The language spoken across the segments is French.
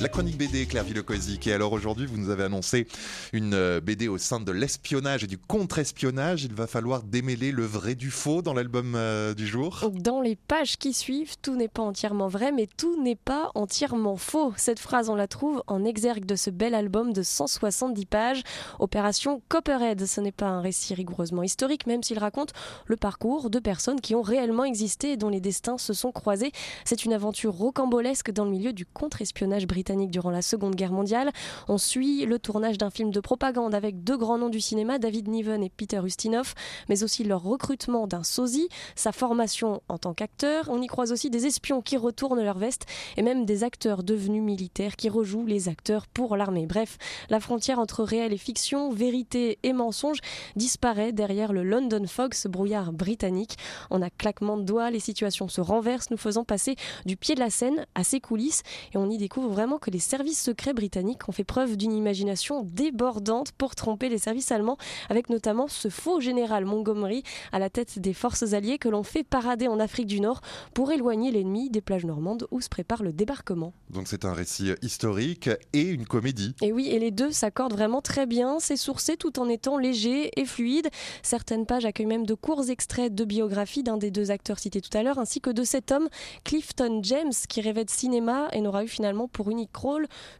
La chronique BD, Claire Villecozic. Et alors aujourd'hui, vous nous avez annoncé une euh, BD au sein de l'espionnage et du contre-espionnage. Il va falloir démêler le vrai du faux dans l'album euh, du jour. Dans les pages qui suivent, tout n'est pas entièrement vrai, mais tout n'est pas entièrement faux. Cette phrase, on la trouve en exergue de ce bel album de 170 pages. Opération Copperhead. Ce n'est pas un récit rigoureusement historique, même s'il raconte le parcours de personnes qui ont réellement existé et dont les destins se sont croisés. C'est une aventure rocambolesque dans le milieu du contre-espionnage britannique durant la Seconde Guerre mondiale. On suit le tournage d'un film de propagande avec deux grands noms du cinéma, David Niven et Peter Ustinov, mais aussi leur recrutement d'un sosie, sa formation en tant qu'acteur. On y croise aussi des espions qui retournent leur veste et même des acteurs devenus militaires qui rejouent les acteurs pour l'armée. Bref, la frontière entre réel et fiction, vérité et mensonge disparaît derrière le London Fog, ce brouillard britannique. On a claquement de doigts, les situations se renversent, nous faisant passer du pied de la scène à ses coulisses et on y découvre vraiment que les services secrets britanniques ont fait preuve d'une imagination débordante pour tromper les services allemands, avec notamment ce faux général Montgomery à la tête des forces alliées que l'on fait parader en Afrique du Nord pour éloigner l'ennemi des plages normandes où se prépare le débarquement. Donc c'est un récit historique et une comédie. Et oui, et les deux s'accordent vraiment très bien. C'est sourcé tout en étant léger et fluide. Certaines pages accueillent même de courts extraits de biographie d'un des deux acteurs cités tout à l'heure, ainsi que de cet homme, Clifton James, qui rêvait de cinéma et n'aura eu finalement pour unique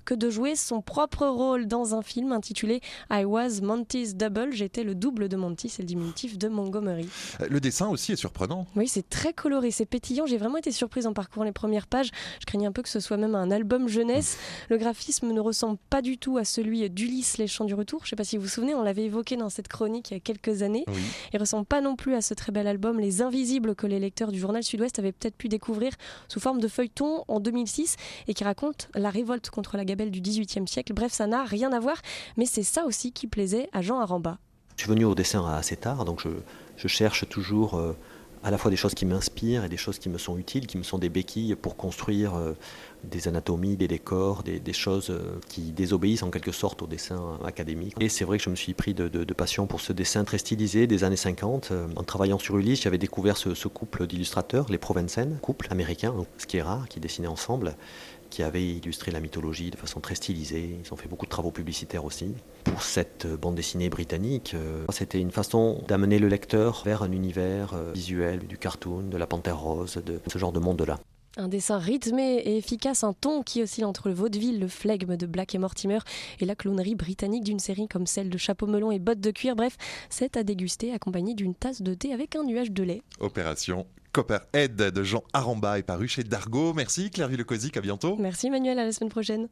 que de jouer son propre rôle dans un film intitulé I Was Monty's Double. J'étais le double de Monty, c'est le diminutif de Montgomery. Euh, le dessin aussi est surprenant. Oui, c'est très coloré, c'est pétillant. J'ai vraiment été surprise en parcourant les premières pages. Je craignais un peu que ce soit même un album jeunesse. Le graphisme ne ressemble pas du tout à celui d'Ulysse Les Chants du Retour. Je ne sais pas si vous vous souvenez, on l'avait évoqué dans cette chronique il y a quelques années. Il Il ressemble pas non plus à ce très bel album Les Invisibles que les lecteurs du journal Sud-Ouest avaient peut-être pu découvrir sous forme de feuilleton en 2006 et qui raconte la révolte contre la gabelle du XVIIIe siècle. Bref, ça n'a rien à voir, mais c'est ça aussi qui plaisait à Jean Aramba. Je suis venu au dessin assez tard, donc je, cherche toujours euh, à la fois des choses qui m'inspirent et des choses qui me sont utiles, qui me sont des béquilles pour construire euh, des anatomies, des décors, des, choses euh, qui désobéissent en quelque sorte au dessin académique. Et c'est vrai que je me suis pris de, passion pour ce dessin très stylisé des années 50. En travaillant sur Ulysse, j'avais découvert ce, couple d'illustrateurs, les Provensen, couple américain, ce qui est rare, qui dessinaient ensemble qui avaient illustré la mythologie de façon très stylisée. Ils ont fait beaucoup de travaux publicitaires aussi. Pour cette bande dessinée britannique, euh, c'était une façon d'amener le lecteur vers un univers euh, visuel, du cartoon, de la panthère rose, de ce genre de monde-là. Un dessin rythmé et efficace, un ton qui oscille entre le vaudeville, le flegme de Black et Mortimer et la clownerie britannique d'une série comme celle de Chapeau melon et bottes de cuir. Bref, c'est à déguster accompagné d'une tasse de thé avec un nuage de lait. Opération Copperhead de Jean Aramba est paru chez Dargo. Merci Claire Villecozic, à bientôt. Merci Manuel, à la semaine prochaine.